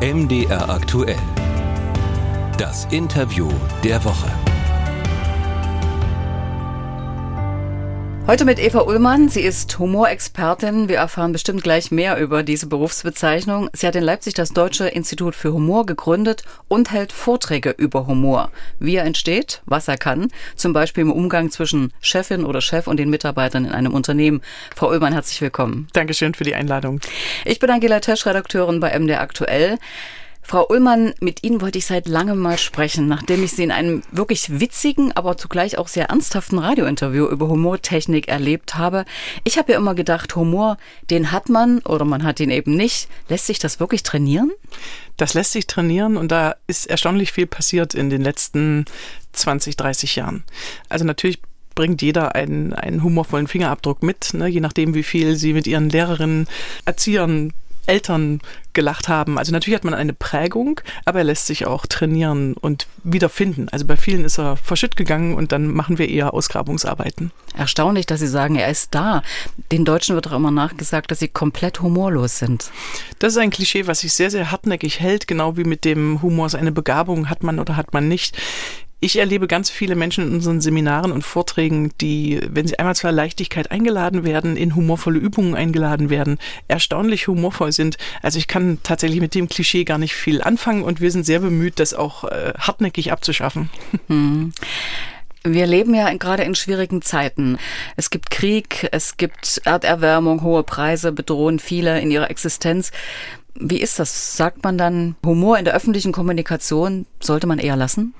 MDR aktuell. Das Interview der Woche. Heute mit Eva Ullmann. Sie ist Humorexpertin. Wir erfahren bestimmt gleich mehr über diese Berufsbezeichnung. Sie hat in Leipzig das Deutsche Institut für Humor gegründet und hält Vorträge über Humor. Wie er entsteht, was er kann, zum Beispiel im Umgang zwischen Chefin oder Chef und den Mitarbeitern in einem Unternehmen. Frau Ullmann, herzlich willkommen. Dankeschön für die Einladung. Ich bin Angela Tesch, Redakteurin bei MDR Aktuell. Frau Ullmann, mit Ihnen wollte ich seit langem mal sprechen, nachdem ich Sie in einem wirklich witzigen, aber zugleich auch sehr ernsthaften Radiointerview über Humortechnik erlebt habe. Ich habe ja immer gedacht, Humor, den hat man oder man hat ihn eben nicht. Lässt sich das wirklich trainieren? Das lässt sich trainieren und da ist erstaunlich viel passiert in den letzten 20, 30 Jahren. Also natürlich bringt jeder einen, einen humorvollen Fingerabdruck mit, ne? je nachdem, wie viel sie mit ihren Lehrerinnen, Erziehern, Eltern gelacht haben. Also natürlich hat man eine Prägung, aber er lässt sich auch trainieren und wiederfinden. Also bei vielen ist er verschütt gegangen und dann machen wir eher Ausgrabungsarbeiten. Erstaunlich, dass Sie sagen, er ist da. Den Deutschen wird auch immer nachgesagt, dass sie komplett humorlos sind. Das ist ein Klischee, was sich sehr, sehr hartnäckig hält, genau wie mit dem Humor seine Begabung hat man oder hat man nicht. Ich erlebe ganz viele Menschen in unseren Seminaren und Vorträgen, die, wenn sie einmal zur Leichtigkeit eingeladen werden, in humorvolle Übungen eingeladen werden, erstaunlich humorvoll sind. Also ich kann tatsächlich mit dem Klischee gar nicht viel anfangen und wir sind sehr bemüht, das auch äh, hartnäckig abzuschaffen. Hm. Wir leben ja gerade in schwierigen Zeiten. Es gibt Krieg, es gibt Erderwärmung, hohe Preise bedrohen viele in ihrer Existenz. Wie ist das? Sagt man dann, Humor in der öffentlichen Kommunikation sollte man eher lassen?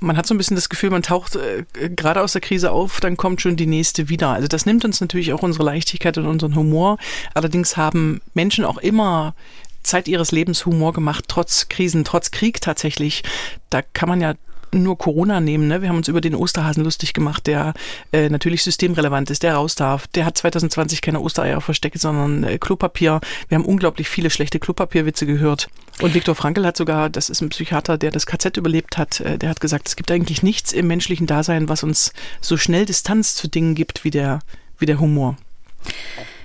Man hat so ein bisschen das Gefühl, man taucht äh, gerade aus der Krise auf, dann kommt schon die nächste wieder. Also das nimmt uns natürlich auch unsere Leichtigkeit und unseren Humor. Allerdings haben Menschen auch immer Zeit ihres Lebens Humor gemacht, trotz Krisen, trotz Krieg tatsächlich. Da kann man ja nur Corona nehmen. Ne? Wir haben uns über den Osterhasen lustig gemacht, der äh, natürlich systemrelevant ist, der raus darf. Der hat 2020 keine Ostereier versteckt, sondern äh, Klopapier. Wir haben unglaublich viele schlechte Klopapierwitze gehört. Und Viktor Frankl hat sogar, das ist ein Psychiater, der das KZ überlebt hat, äh, der hat gesagt, es gibt eigentlich nichts im menschlichen Dasein, was uns so schnell Distanz zu Dingen gibt wie der, wie der Humor.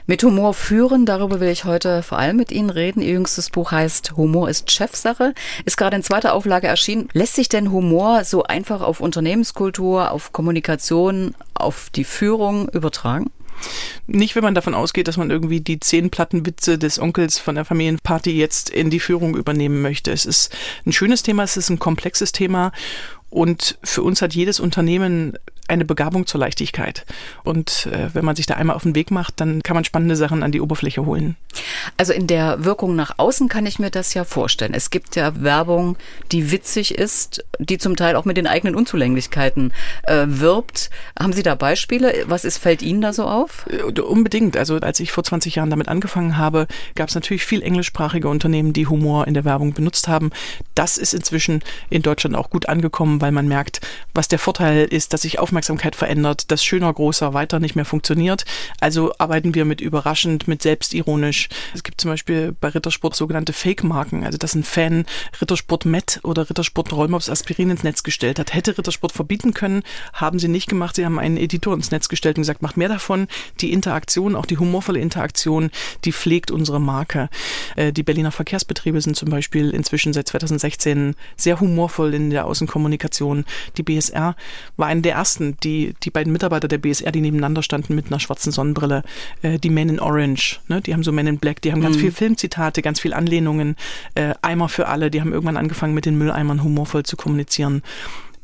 Mit Humor führen, darüber will ich heute vor allem mit Ihnen reden. Ihr jüngstes Buch heißt Humor ist Chefsache, ist gerade in zweiter Auflage erschienen. Lässt sich denn Humor so einfach auf Unternehmenskultur, auf Kommunikation, auf die Führung übertragen? Nicht, wenn man davon ausgeht, dass man irgendwie die zehn Plattenwitze des Onkels von der Familienparty jetzt in die Führung übernehmen möchte. Es ist ein schönes Thema, es ist ein komplexes Thema und für uns hat jedes Unternehmen eine Begabung zur Leichtigkeit. Und äh, wenn man sich da einmal auf den Weg macht, dann kann man spannende Sachen an die Oberfläche holen. Also in der Wirkung nach außen kann ich mir das ja vorstellen. Es gibt ja Werbung, die witzig ist, die zum Teil auch mit den eigenen Unzulänglichkeiten äh, wirbt. Haben Sie da Beispiele? Was ist, fällt Ihnen da so auf? Äh, unbedingt. Also als ich vor 20 Jahren damit angefangen habe, gab es natürlich viel englischsprachige Unternehmen, die Humor in der Werbung benutzt haben. Das ist inzwischen in Deutschland auch gut angekommen, weil man merkt, was der Vorteil ist, dass sich Aufmerksamkeit verändert, dass schöner, großer, weiter nicht mehr funktioniert. Also arbeiten wir mit überraschend, mit selbstironisch. Es gibt zum Beispiel bei Rittersport sogenannte Fake-Marken, also dass ein Fan Rittersport Met oder Rittersport Rollmops Aspirin ins Netz gestellt hat. Hätte Rittersport verbieten können, haben sie nicht gemacht. Sie haben einen Editor ins Netz gestellt und gesagt, macht mehr davon. Die Interaktion, auch die humorvolle Interaktion, die pflegt unsere Marke. Äh, die Berliner Verkehrsbetriebe sind zum Beispiel inzwischen seit 2016 sehr humorvoll in der Außenkommunikation. Die BSR war eine der ersten, die, die beiden Mitarbeiter der BSR, die nebeneinander standen mit einer schwarzen Sonnenbrille, äh, die Men in Orange, ne? die haben so Men in Black, die haben ganz mhm. viel Filmzitate, ganz viel Anlehnungen, äh, Eimer für alle, die haben irgendwann angefangen mit den Mülleimern humorvoll zu kommunizieren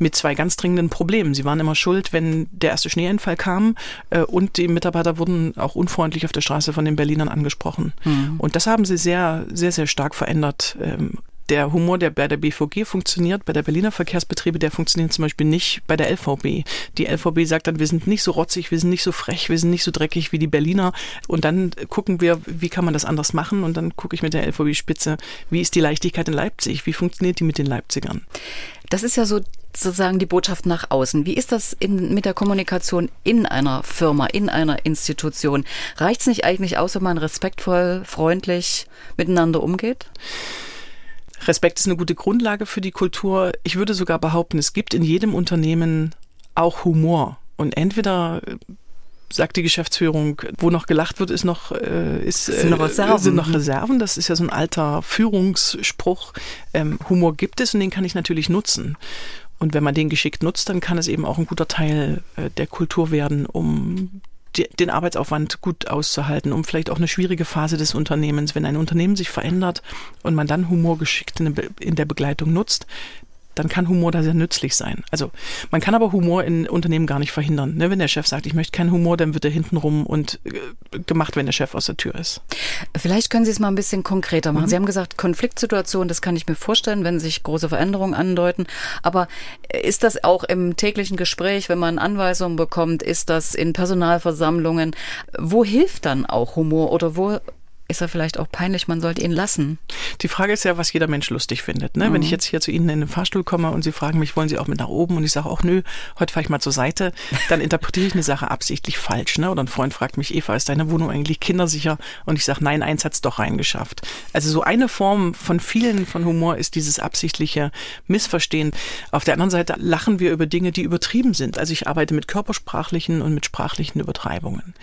mit zwei ganz dringenden Problemen. Sie waren immer schuld, wenn der erste Schneeeinfall kam äh, und die Mitarbeiter wurden auch unfreundlich auf der Straße von den Berlinern angesprochen. Mhm. Und das haben sie sehr, sehr, sehr stark verändert. Ähm, der Humor, der bei der BVG funktioniert, bei der Berliner Verkehrsbetriebe, der funktioniert zum Beispiel nicht bei der LVB. Die LVB sagt dann, wir sind nicht so rotzig, wir sind nicht so frech, wir sind nicht so dreckig wie die Berliner. Und dann gucken wir, wie kann man das anders machen? Und dann gucke ich mit der LVB-Spitze, wie ist die Leichtigkeit in Leipzig? Wie funktioniert die mit den Leipzigern? Das ist ja so sozusagen die Botschaft nach außen. Wie ist das in, mit der Kommunikation in einer Firma, in einer Institution? Reicht es nicht eigentlich aus, wenn man respektvoll, freundlich miteinander umgeht? Respekt ist eine gute Grundlage für die Kultur. Ich würde sogar behaupten, es gibt in jedem Unternehmen auch Humor. Und entweder sagt die Geschäftsführung, wo noch gelacht wird, ist noch, äh, ist, sind, noch Reserven. sind noch Reserven. Das ist ja so ein alter Führungsspruch. Ähm, Humor gibt es und den kann ich natürlich nutzen. Und wenn man den geschickt nutzt, dann kann es eben auch ein guter Teil äh, der Kultur werden, um den Arbeitsaufwand gut auszuhalten, um vielleicht auch eine schwierige Phase des Unternehmens, wenn ein Unternehmen sich verändert und man dann Humor geschickt in, in der Begleitung nutzt, dann kann Humor da sehr nützlich sein. Also man kann aber Humor in Unternehmen gar nicht verhindern. Ne? Wenn der Chef sagt, ich möchte keinen Humor, dann wird er hintenrum und äh, gemacht, wenn der Chef aus der Tür ist. Vielleicht können Sie es mal ein bisschen konkreter machen. Mhm. Sie haben gesagt, Konfliktsituation, das kann ich mir vorstellen, wenn sich große Veränderungen andeuten. Aber ist das auch im täglichen Gespräch, wenn man Anweisungen bekommt, ist das in Personalversammlungen? Wo hilft dann auch Humor oder wo ist er vielleicht auch peinlich, man sollte ihn lassen. Die Frage ist ja, was jeder Mensch lustig findet. Ne? Mhm. Wenn ich jetzt hier zu Ihnen in den Fahrstuhl komme und Sie fragen mich, wollen Sie auch mit nach oben? Und ich sage auch, nö, heute fahre ich mal zur Seite, dann interpretiere ich eine Sache absichtlich falsch. Ne? Oder ein Freund fragt mich, Eva, ist deine Wohnung eigentlich kindersicher? Und ich sage, nein, eins hat es doch reingeschafft. Also so eine Form von vielen von Humor ist dieses absichtliche Missverstehen. Auf der anderen Seite lachen wir über Dinge, die übertrieben sind. Also ich arbeite mit körpersprachlichen und mit sprachlichen Übertreibungen.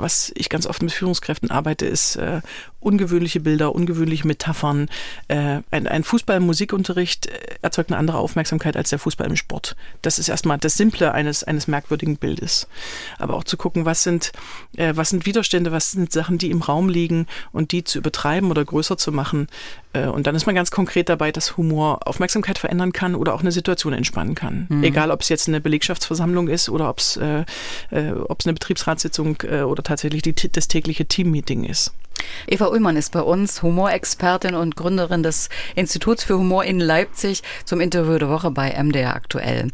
Was ich ganz oft mit Führungskräften arbeite, ist äh, ungewöhnliche Bilder, ungewöhnliche Metaphern. Äh, ein, ein Fußball-Musikunterricht äh, erzeugt eine andere Aufmerksamkeit als der Fußball im Sport. Das ist erstmal das Simple eines, eines merkwürdigen Bildes. Aber auch zu gucken, was sind, äh, was sind Widerstände, was sind Sachen, die im Raum liegen und die zu übertreiben oder größer zu machen. Äh, und dann ist man ganz konkret dabei, dass Humor Aufmerksamkeit verändern kann oder auch eine Situation entspannen kann. Mhm. Egal, ob es jetzt eine Belegschaftsversammlung ist oder ob es äh, äh, ob es eine Betriebsratssitzung äh, oder tatsächlich die, das tägliche Teammeeting ist. Eva Ullmann ist bei uns Humorexpertin und Gründerin des Instituts für Humor in Leipzig zum Interview der Woche bei MDR aktuell.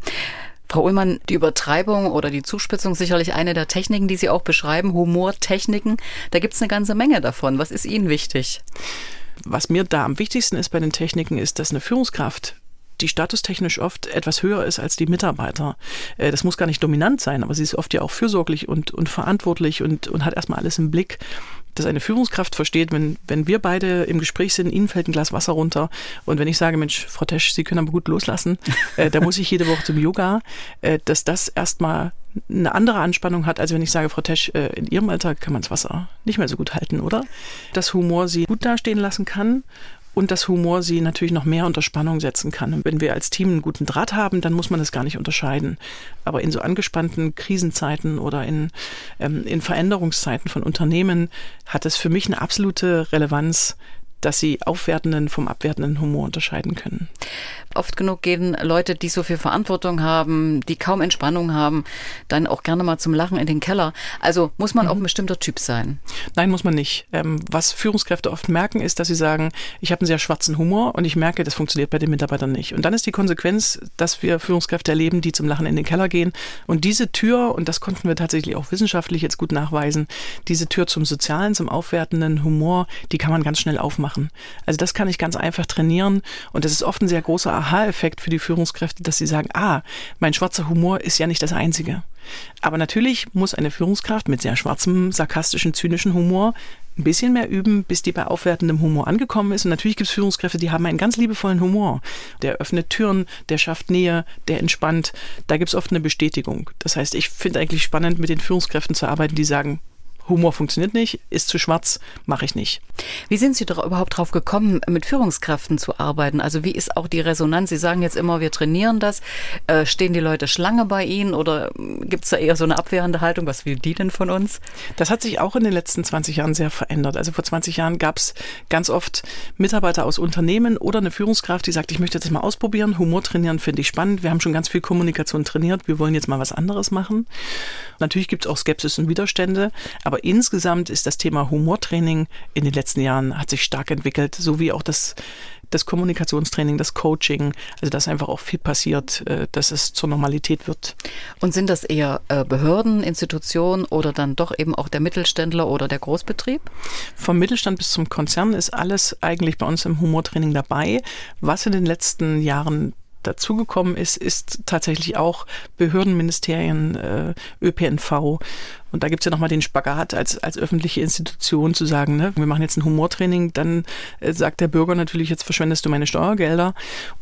Frau Ullmann, die Übertreibung oder die Zuspitzung sicherlich eine der Techniken, die Sie auch beschreiben, Humortechniken. Da gibt es eine ganze Menge davon. Was ist Ihnen wichtig? Was mir da am wichtigsten ist bei den Techniken, ist, dass eine Führungskraft die statustechnisch oft etwas höher ist als die Mitarbeiter. Äh, das muss gar nicht dominant sein, aber sie ist oft ja auch fürsorglich und, und verantwortlich und, und hat erstmal alles im Blick dass eine Führungskraft versteht, wenn, wenn wir beide im Gespräch sind, Ihnen fällt ein Glas Wasser runter und wenn ich sage, Mensch, Frau Tesch, Sie können aber gut loslassen, äh, da muss ich jede Woche zum Yoga, äh, dass das erstmal eine andere Anspannung hat, als wenn ich sage, Frau Tesch, äh, in Ihrem Alter kann man das Wasser nicht mehr so gut halten, oder? Dass Humor Sie gut dastehen lassen kann und dass Humor sie natürlich noch mehr unter Spannung setzen kann. Und wenn wir als Team einen guten Draht haben, dann muss man das gar nicht unterscheiden. Aber in so angespannten Krisenzeiten oder in, ähm, in Veränderungszeiten von Unternehmen hat es für mich eine absolute Relevanz, dass sie aufwertenden vom abwertenden Humor unterscheiden können. Oft genug gehen Leute, die so viel Verantwortung haben, die kaum Entspannung haben, dann auch gerne mal zum Lachen in den Keller. Also muss man mhm. auch ein bestimmter Typ sein? Nein, muss man nicht. Ähm, was Führungskräfte oft merken, ist, dass sie sagen, ich habe einen sehr schwarzen Humor und ich merke, das funktioniert bei den Mitarbeitern nicht. Und dann ist die Konsequenz, dass wir Führungskräfte erleben, die zum Lachen in den Keller gehen. Und diese Tür, und das konnten wir tatsächlich auch wissenschaftlich jetzt gut nachweisen, diese Tür zum sozialen, zum aufwertenden Humor, die kann man ganz schnell aufmachen. Also das kann ich ganz einfach trainieren und das ist oft ein sehr großer Aha-Effekt für die Führungskräfte, dass sie sagen, ah, mein schwarzer Humor ist ja nicht das Einzige. Aber natürlich muss eine Führungskraft mit sehr schwarzem, sarkastischen, zynischen Humor ein bisschen mehr üben, bis die bei aufwertendem Humor angekommen ist. Und natürlich gibt es Führungskräfte, die haben einen ganz liebevollen Humor. Der öffnet Türen, der schafft Nähe, der entspannt. Da gibt es oft eine Bestätigung. Das heißt, ich finde eigentlich spannend, mit den Führungskräften zu arbeiten, die sagen, Humor funktioniert nicht, ist zu schwarz, mache ich nicht. Wie sind Sie überhaupt drauf gekommen, mit Führungskräften zu arbeiten? Also wie ist auch die Resonanz? Sie sagen jetzt immer, wir trainieren das. Äh, stehen die Leute Schlange bei Ihnen oder gibt es da eher so eine abwehrende Haltung? Was will die denn von uns? Das hat sich auch in den letzten 20 Jahren sehr verändert. Also vor 20 Jahren gab es ganz oft Mitarbeiter aus Unternehmen oder eine Führungskraft, die sagt, ich möchte das mal ausprobieren. Humor trainieren finde ich spannend. Wir haben schon ganz viel Kommunikation trainiert. Wir wollen jetzt mal was anderes machen. Natürlich gibt es auch Skepsis und Widerstände, aber aber insgesamt ist das Thema Humortraining in den letzten Jahren hat sich stark entwickelt, so wie auch das das Kommunikationstraining, das Coaching, also dass einfach auch viel passiert, äh, dass es zur Normalität wird. Und sind das eher äh, Behörden, Institutionen oder dann doch eben auch der Mittelständler oder der Großbetrieb? Vom Mittelstand bis zum Konzern ist alles eigentlich bei uns im Humortraining dabei. Was in den letzten Jahren dazugekommen ist, ist tatsächlich auch Behördenministerien, äh, ÖPNV. Und da gibt's ja nochmal den Spagat als, als öffentliche Institution zu sagen, ne, wir machen jetzt ein Humortraining, dann äh, sagt der Bürger natürlich, jetzt verschwendest du meine Steuergelder.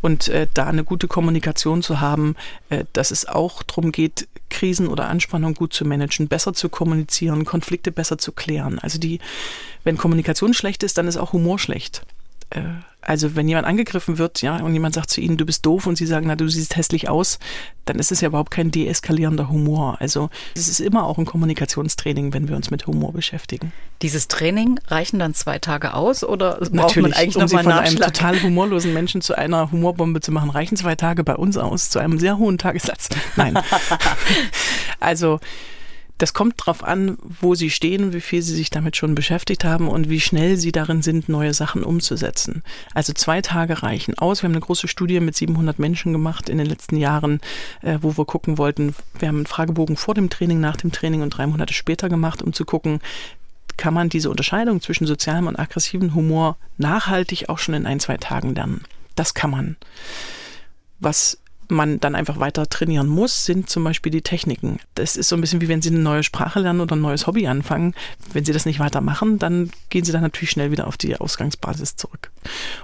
Und äh, da eine gute Kommunikation zu haben, äh, dass es auch darum geht, Krisen oder Anspannung gut zu managen, besser zu kommunizieren, Konflikte besser zu klären. Also die, wenn Kommunikation schlecht ist, dann ist auch Humor schlecht. Äh, also wenn jemand angegriffen wird, ja, und jemand sagt zu ihnen, du bist doof und sie sagen, na, du siehst hässlich aus, dann ist es ja überhaupt kein deeskalierender Humor. Also es ist immer auch ein Kommunikationstraining, wenn wir uns mit Humor beschäftigen. Dieses Training reichen dann zwei Tage aus oder braucht Natürlich, man eigentlich um sie von einen einem total humorlosen Menschen zu einer Humorbombe zu machen, reichen zwei Tage bei uns aus, zu einem sehr hohen Tagessatz. Nein. also das kommt drauf an, wo sie stehen, wie viel sie sich damit schon beschäftigt haben und wie schnell sie darin sind, neue Sachen umzusetzen. Also zwei Tage reichen aus. Wir haben eine große Studie mit 700 Menschen gemacht in den letzten Jahren, äh, wo wir gucken wollten. Wir haben einen Fragebogen vor dem Training, nach dem Training und drei Monate später gemacht, um zu gucken, kann man diese Unterscheidung zwischen sozialem und aggressivem Humor nachhaltig auch schon in ein, zwei Tagen lernen. Das kann man. Was man dann einfach weiter trainieren muss, sind zum Beispiel die Techniken. Das ist so ein bisschen wie wenn Sie eine neue Sprache lernen oder ein neues Hobby anfangen. Wenn Sie das nicht weitermachen, dann gehen Sie dann natürlich schnell wieder auf die Ausgangsbasis zurück.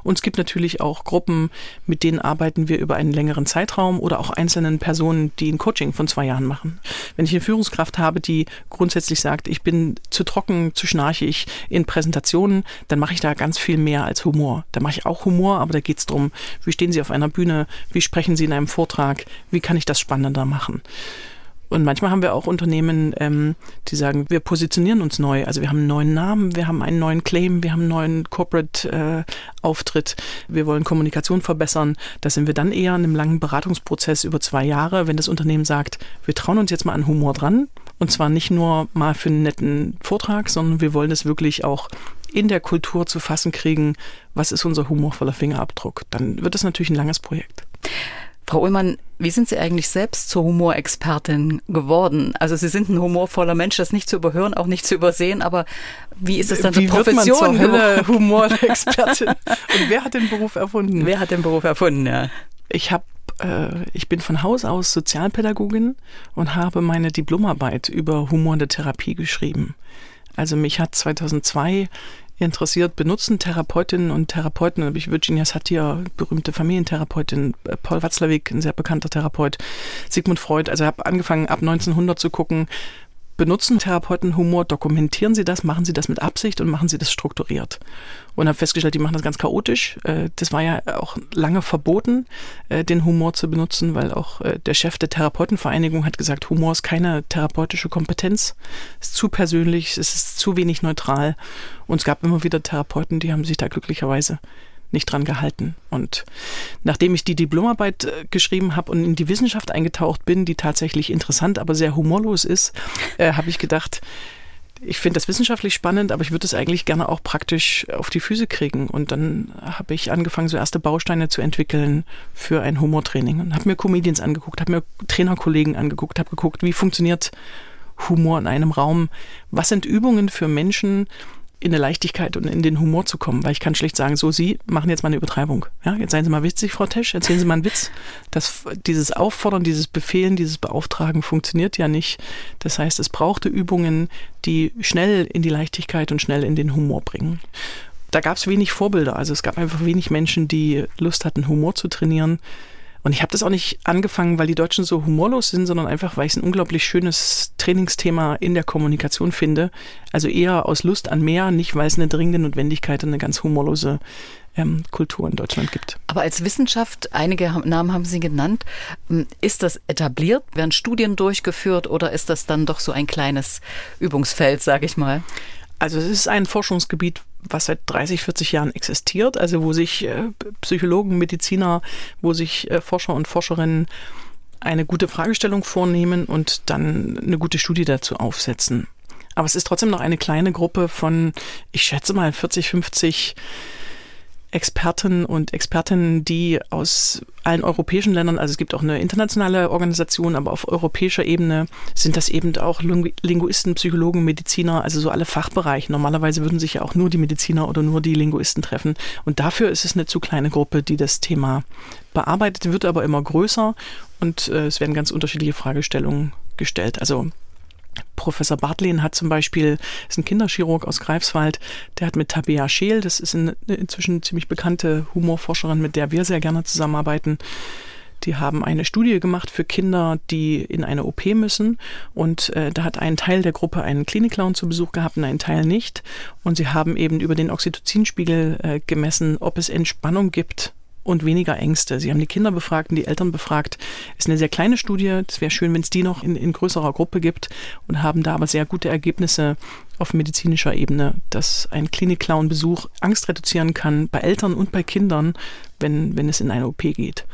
Und es gibt natürlich auch Gruppen, mit denen arbeiten wir über einen längeren Zeitraum oder auch einzelnen Personen, die ein Coaching von zwei Jahren machen. Wenn ich eine Führungskraft habe, die grundsätzlich sagt, ich bin zu trocken, zu schnarchig in Präsentationen, dann mache ich da ganz viel mehr als Humor. Da mache ich auch Humor, aber da geht es darum, wie stehen Sie auf einer Bühne, wie sprechen Sie in einem Vortrag, wie kann ich das spannender machen. Und manchmal haben wir auch Unternehmen, ähm, die sagen, wir positionieren uns neu. Also wir haben einen neuen Namen, wir haben einen neuen Claim, wir haben einen neuen Corporate-Auftritt, wir wollen Kommunikation verbessern. Da sind wir dann eher in einem langen Beratungsprozess über zwei Jahre, wenn das Unternehmen sagt, wir trauen uns jetzt mal an Humor dran. Und zwar nicht nur mal für einen netten Vortrag, sondern wir wollen es wirklich auch in der Kultur zu fassen kriegen, was ist unser humorvoller Fingerabdruck. Dann wird es natürlich ein langes Projekt. Frau Ullmann, wie sind Sie eigentlich selbst zur Humorexpertin geworden? Also Sie sind ein humorvoller Mensch, das nicht zu überhören, auch nicht zu übersehen, aber wie ist es dann Wie zur wird man zur Profession? Humorexpertin? Und wer hat den Beruf erfunden? Wer hat den Beruf erfunden, ja? Ich habe äh, ich bin von Haus aus Sozialpädagogin und habe meine Diplomarbeit über Humor in der Therapie geschrieben. Also mich hat 2002 interessiert, benutzen Therapeutinnen und Therapeuten, da habe ich Virginia Satir, berühmte Familientherapeutin, äh, Paul Watzlawick, ein sehr bekannter Therapeut, Sigmund Freud, also habe angefangen ab 1900 zu gucken, benutzen Therapeuten Humor, dokumentieren sie das, machen sie das mit Absicht und machen sie das strukturiert. Und habe festgestellt, die machen das ganz chaotisch. Äh, Das war ja auch lange verboten, äh, den Humor zu benutzen, weil auch äh, der Chef der Therapeutenvereinigung hat gesagt, Humor ist keine therapeutische Kompetenz, ist zu persönlich, es ist zu wenig neutral. Und es gab immer wieder Therapeuten, die haben sich da glücklicherweise nicht dran gehalten. Und nachdem ich die Diplomarbeit äh, geschrieben habe und in die Wissenschaft eingetaucht bin, die tatsächlich interessant, aber sehr humorlos ist, äh, habe ich gedacht, ich finde das wissenschaftlich spannend, aber ich würde es eigentlich gerne auch praktisch auf die Füße kriegen. Und dann habe ich angefangen, so erste Bausteine zu entwickeln für ein Humortraining und habe mir Comedians angeguckt, habe mir Trainerkollegen angeguckt, habe geguckt, wie funktioniert Humor in einem Raum, was sind Übungen für Menschen, in eine Leichtigkeit und in den Humor zu kommen, weil ich kann schlecht sagen, so Sie machen jetzt mal eine Übertreibung. Ja, jetzt seien Sie mal witzig, Frau Tesch, erzählen Sie mal einen Witz. Das, dieses Auffordern, dieses Befehlen, dieses Beauftragen funktioniert ja nicht. Das heißt, es brauchte Übungen, die schnell in die Leichtigkeit und schnell in den Humor bringen. Da gab es wenig Vorbilder, also es gab einfach wenig Menschen, die Lust hatten, Humor zu trainieren. Und ich habe das auch nicht angefangen, weil die Deutschen so humorlos sind, sondern einfach, weil ich es ein unglaublich schönes Trainingsthema in der Kommunikation finde. Also eher aus Lust an mehr, nicht weil es eine dringende Notwendigkeit und eine ganz humorlose ähm, Kultur in Deutschland gibt. Aber als Wissenschaft, einige Namen haben Sie genannt, ähm, ist das etabliert? Werden Studien durchgeführt oder ist das dann doch so ein kleines Übungsfeld, sage ich mal? Also es ist ein Forschungsgebiet, was seit 30, 40 Jahren existiert, also wo sich äh, Psychologen, Mediziner, wo sich äh, Forscher und Forscherinnen eine gute Fragestellung vornehmen und dann eine gute Studie dazu aufsetzen. Aber es ist trotzdem noch eine kleine Gruppe von, ich schätze mal, 40, 50 Experten und Expertinnen, die aus allen europäischen Ländern, also es gibt auch eine internationale Organisation, aber auf europäischer Ebene sind das eben auch Linguisten, Psychologen, Mediziner, also so alle Fachbereiche. Normalerweise würden sich ja auch nur die Mediziner oder nur die Linguisten treffen. Und dafür ist es eine zu kleine Gruppe, die das Thema bearbeitet, wird aber immer größer und äh, es werden ganz unterschiedliche Fragestellungen gestellt. Also Professor Bartlin hat zum Beispiel, ist ein Kinderchirurg aus Greifswald, der hat mit Tabea Scheel, das ist eine inzwischen ziemlich bekannte Humorforscherin, mit der wir sehr gerne zusammenarbeiten, die haben eine Studie gemacht für Kinder, die in eine OP müssen. Und äh, da hat ein Teil der Gruppe einen Klinikclown zu Besuch gehabt und ein Teil nicht. Und sie haben eben über den Oxytocinspiegel äh, gemessen, ob es Entspannung gibt und weniger Ängste. Sie haben die Kinder befragt und die Eltern befragt. Ist eine sehr kleine Studie. Es wäre schön, wenn es die noch in, in größerer Gruppe gibt und haben da aber sehr gute Ergebnisse auf medizinischer Ebene, dass ein Klinik-Clown-Besuch Angst reduzieren kann bei Eltern und bei Kindern, wenn, wenn es in eine OP geht.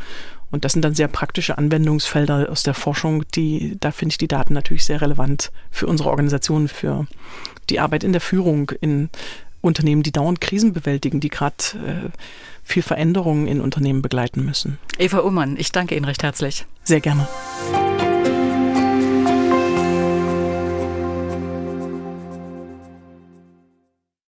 Und das sind dann sehr praktische Anwendungsfelder aus der Forschung, die, da finde ich die Daten natürlich sehr relevant für unsere Organisation, für die Arbeit in der Führung, in Unternehmen, die dauernd Krisen bewältigen, die gerade äh, viel Veränderungen in Unternehmen begleiten müssen. Eva Ullmann, ich danke Ihnen recht herzlich. Sehr gerne.